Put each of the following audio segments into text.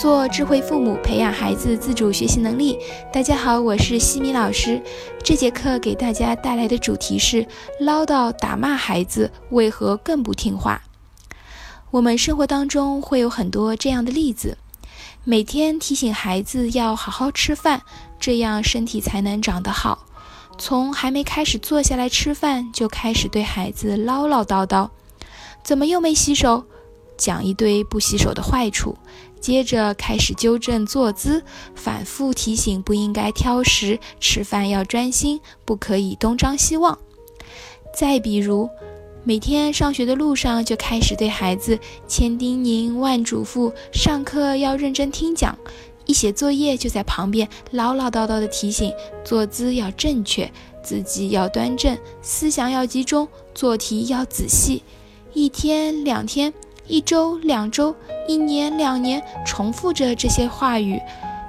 做智慧父母，培养孩子自主学习能力。大家好，我是西米老师。这节课给大家带来的主题是：唠叨打骂孩子为何更不听话？我们生活当中会有很多这样的例子，每天提醒孩子要好好吃饭，这样身体才能长得好。从还没开始坐下来吃饭，就开始对孩子唠唠叨叨：怎么又没洗手？讲一堆不洗手的坏处。接着开始纠正坐姿，反复提醒不应该挑食，吃饭要专心，不可以东张西望。再比如，每天上学的路上就开始对孩子千叮咛万嘱咐，上课要认真听讲；一写作业就在旁边唠唠叨叨的提醒，坐姿要正确，字迹要端正，思想要集中，做题要仔细。一天两天。一周、两周、一年、两年，重复着这些话语。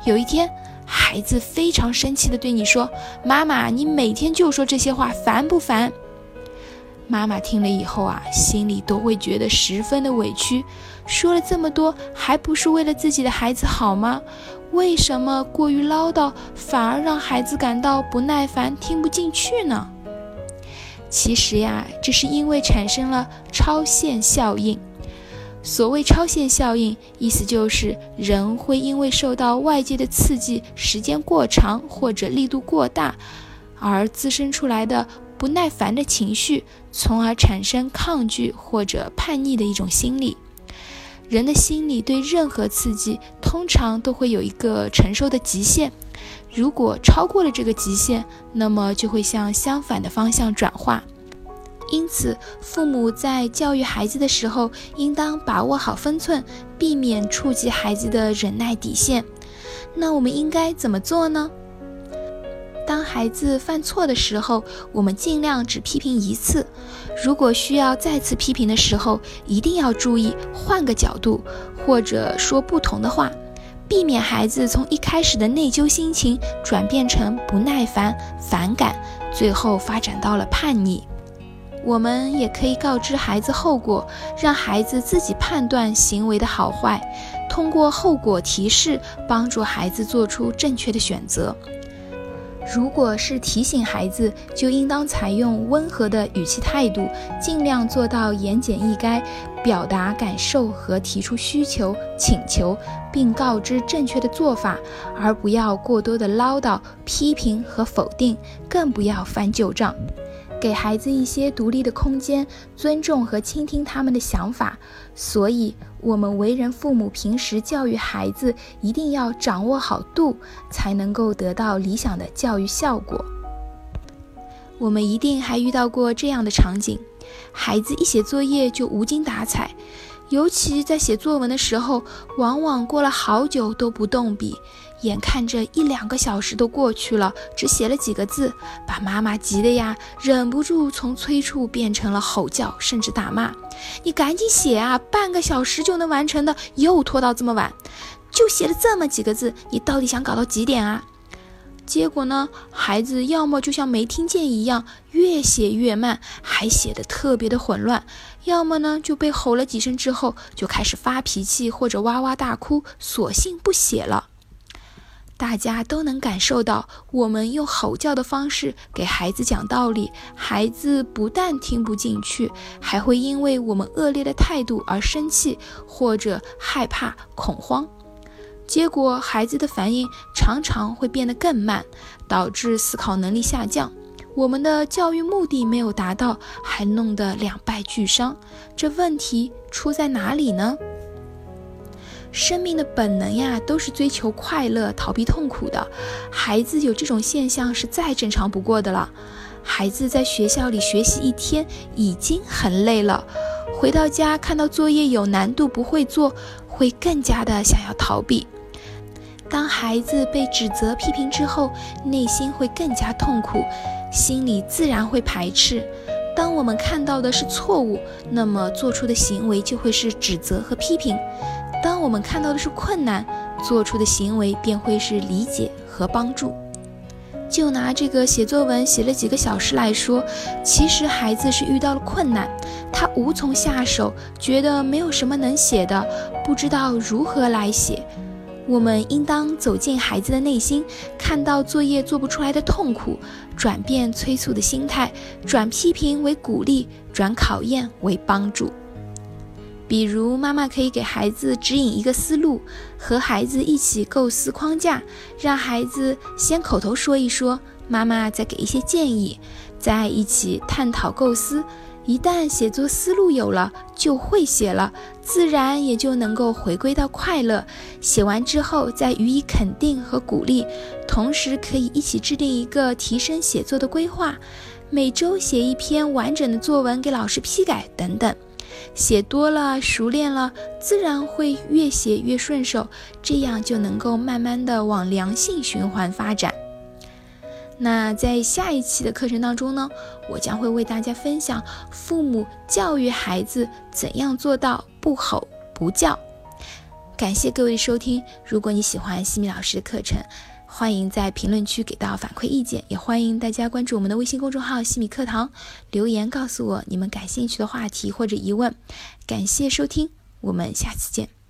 有一天，孩子非常生气地对你说：“妈妈，你每天就说这些话，烦不烦？”妈妈听了以后啊，心里都会觉得十分的委屈。说了这么多，还不是为了自己的孩子好吗？为什么过于唠叨，反而让孩子感到不耐烦，听不进去呢？其实呀，这是因为产生了超限效应。所谓超限效应，意思就是人会因为受到外界的刺激时间过长或者力度过大，而滋生出来的不耐烦的情绪，从而产生抗拒或者叛逆的一种心理。人的心理对任何刺激，通常都会有一个承受的极限，如果超过了这个极限，那么就会向相反的方向转化。因此，父母在教育孩子的时候，应当把握好分寸，避免触及孩子的忍耐底线。那我们应该怎么做呢？当孩子犯错的时候，我们尽量只批评一次。如果需要再次批评的时候，一定要注意换个角度，或者说不同的话，避免孩子从一开始的内疚心情转变成不耐烦、反感，最后发展到了叛逆。我们也可以告知孩子后果，让孩子自己判断行为的好坏，通过后果提示帮助孩子做出正确的选择。如果是提醒孩子，就应当采用温和的语气态度，尽量做到言简意赅，表达感受和提出需求、请求，并告知正确的做法，而不要过多的唠叨、批评和否定，更不要翻旧账。给孩子一些独立的空间，尊重和倾听他们的想法。所以，我们为人父母，平时教育孩子一定要掌握好度，才能够得到理想的教育效果。我们一定还遇到过这样的场景：孩子一写作业就无精打采，尤其在写作文的时候，往往过了好久都不动笔。眼看着一两个小时都过去了，只写了几个字，把妈妈急的呀，忍不住从催促变成了吼叫，甚至打骂：“你赶紧写啊，半个小时就能完成的，又拖到这么晚，就写了这么几个字，你到底想搞到几点啊？”结果呢，孩子要么就像没听见一样，越写越慢，还写得特别的混乱；要么呢，就被吼了几声之后，就开始发脾气或者哇哇大哭，索性不写了。大家都能感受到，我们用吼叫的方式给孩子讲道理，孩子不但听不进去，还会因为我们恶劣的态度而生气或者害怕、恐慌。结果，孩子的反应常常会变得更慢，导致思考能力下降。我们的教育目的没有达到，还弄得两败俱伤。这问题出在哪里呢？生命的本能呀，都是追求快乐、逃避痛苦的。孩子有这种现象是再正常不过的了。孩子在学校里学习一天已经很累了，回到家看到作业有难度不会做，会更加的想要逃避。当孩子被指责、批评之后，内心会更加痛苦，心里自然会排斥。当我们看到的是错误，那么做出的行为就会是指责和批评。当我们看到的是困难，做出的行为便会是理解和帮助。就拿这个写作文写了几个小时来说，其实孩子是遇到了困难，他无从下手，觉得没有什么能写的，不知道如何来写。我们应当走进孩子的内心，看到作业做不出来的痛苦，转变催促的心态，转批评为鼓励，转考验为帮助。比如，妈妈可以给孩子指引一个思路，和孩子一起构思框架，让孩子先口头说一说，妈妈再给一些建议，再一起探讨构思。一旦写作思路有了，就会写了，自然也就能够回归到快乐。写完之后再予以肯定和鼓励，同时可以一起制定一个提升写作的规划，每周写一篇完整的作文给老师批改等等。写多了，熟练了，自然会越写越顺手，这样就能够慢慢的往良性循环发展。那在下一期的课程当中呢，我将会为大家分享父母教育孩子怎样做到不吼不叫。感谢各位收听，如果你喜欢西米老师的课程。欢迎在评论区给到反馈意见，也欢迎大家关注我们的微信公众号“西米课堂”，留言告诉我你们感兴趣的话题或者疑问。感谢收听，我们下次见。